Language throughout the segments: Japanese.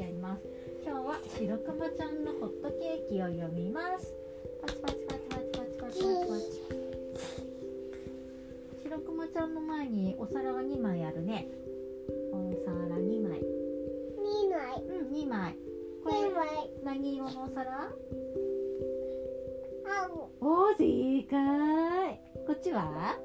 やります。今日は白くまちゃんのホットケーキを読みます。パチパチパチパチパチパチパチパチ白くまちゃんの前にお皿が2枚あるね。お皿2枚。2枚。うん2枚。これ何色のお皿？青。おー正解こっちは？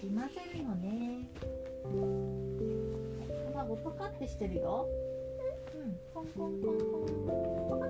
きまぜるのね。卵パカってしてるよ。うん。コンコンコンコン。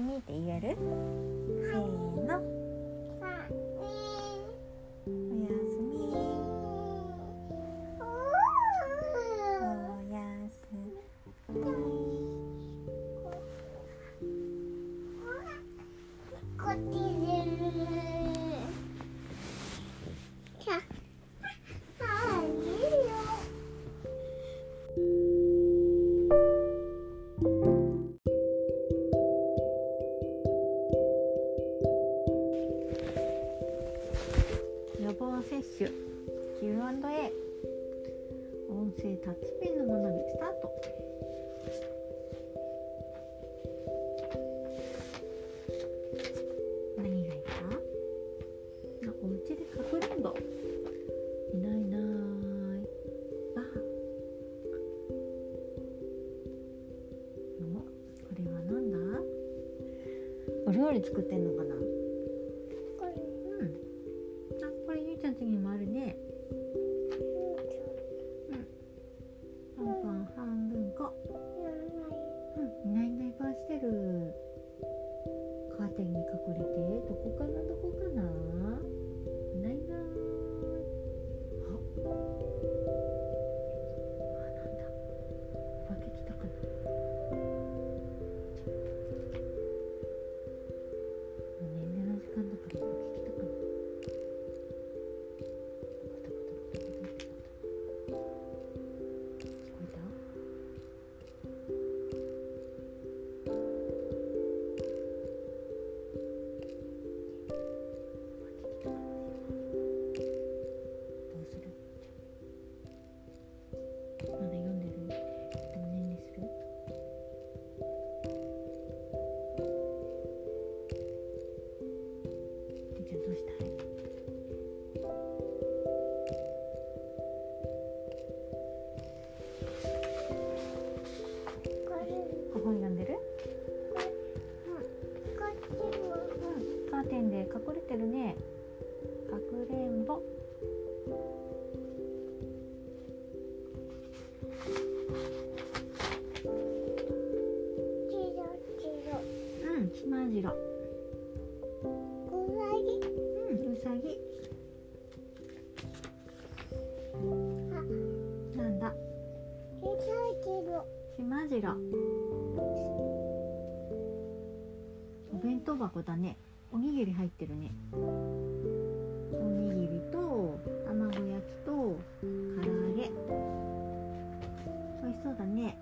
みって言える？ッ Q&A 音声タッチペンの学びスタート。ね隠れてるね。かくれんぼ。うんしまじろ。うさぎ。うんうさぎ。なんだ。しまじろ。お弁当箱だね。おにぎり入ってるね。おにぎりと卵焼きと唐揚げ。美味しそうだね。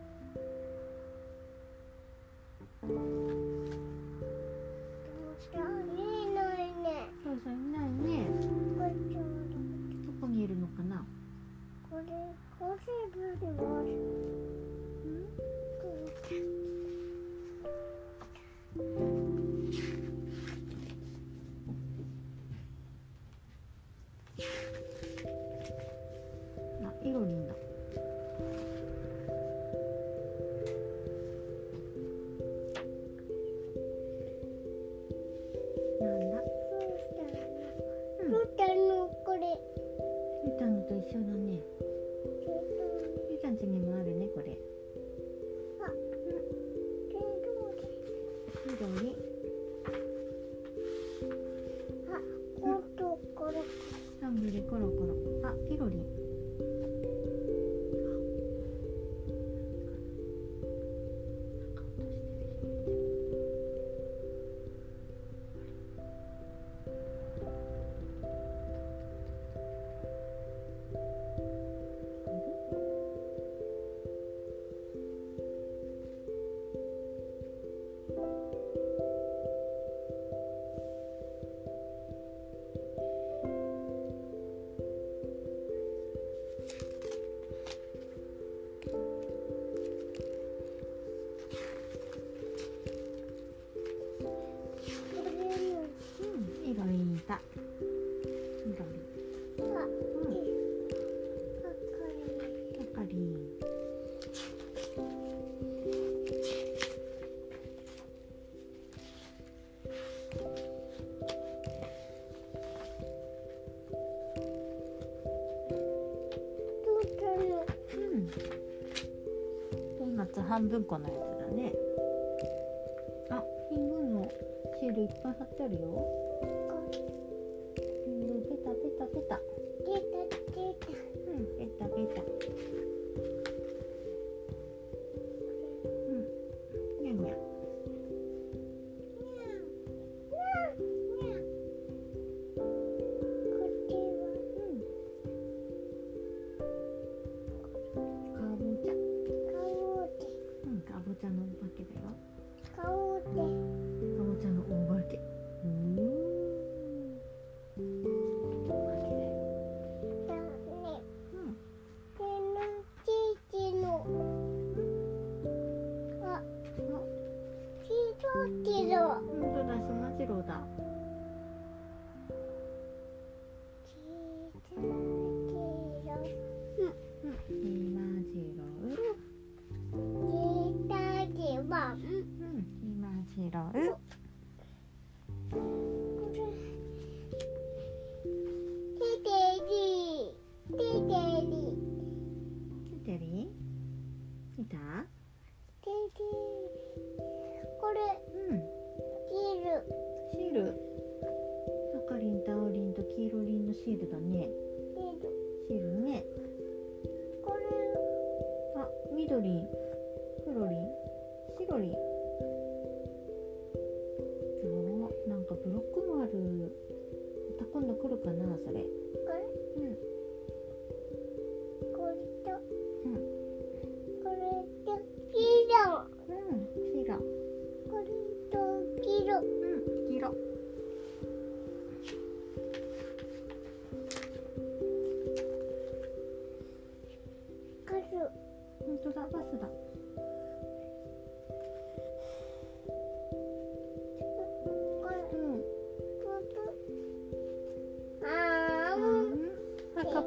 半分このやつだね。あピングのシールいっぱい貼ってあるよ。ペタペタペタ。ペタペタペタペタ。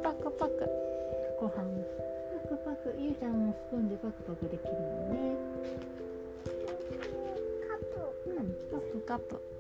パクパク。ご飯。パクパク。ゆうちゃんもスプーンでパクパクできるもんね。うんカップカップ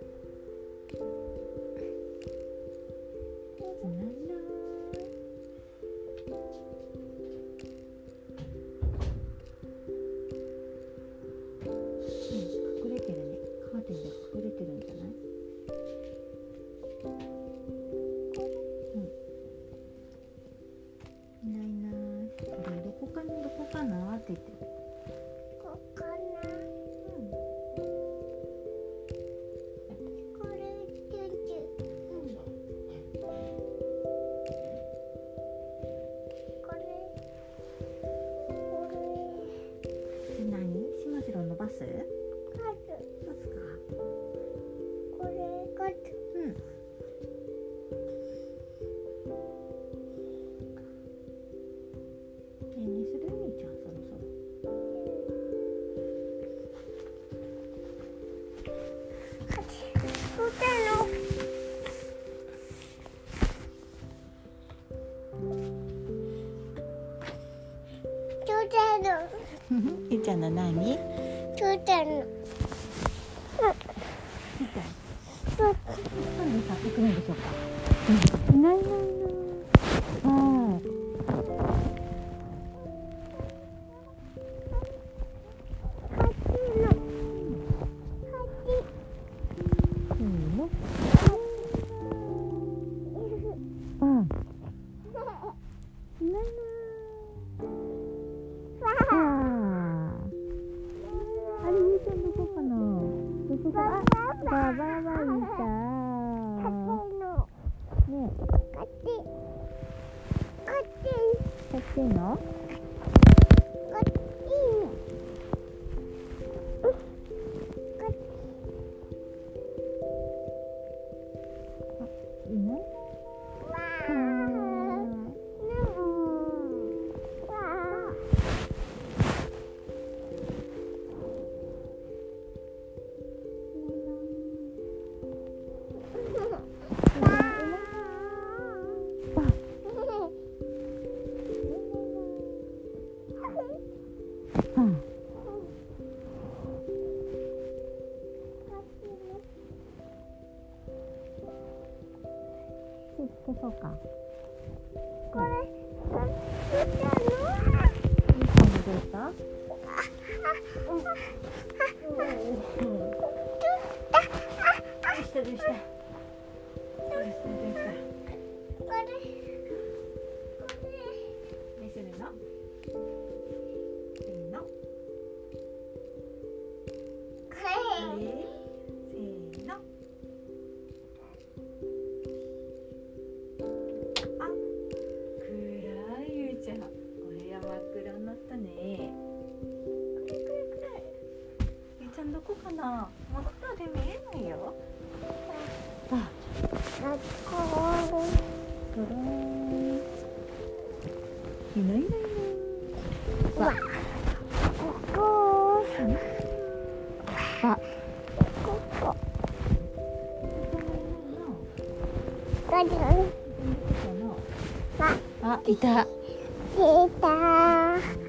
하나님 둘째는 つけそうか。これ。のいい感じでした？う、どうした？どうした？どうした？あいた。いた。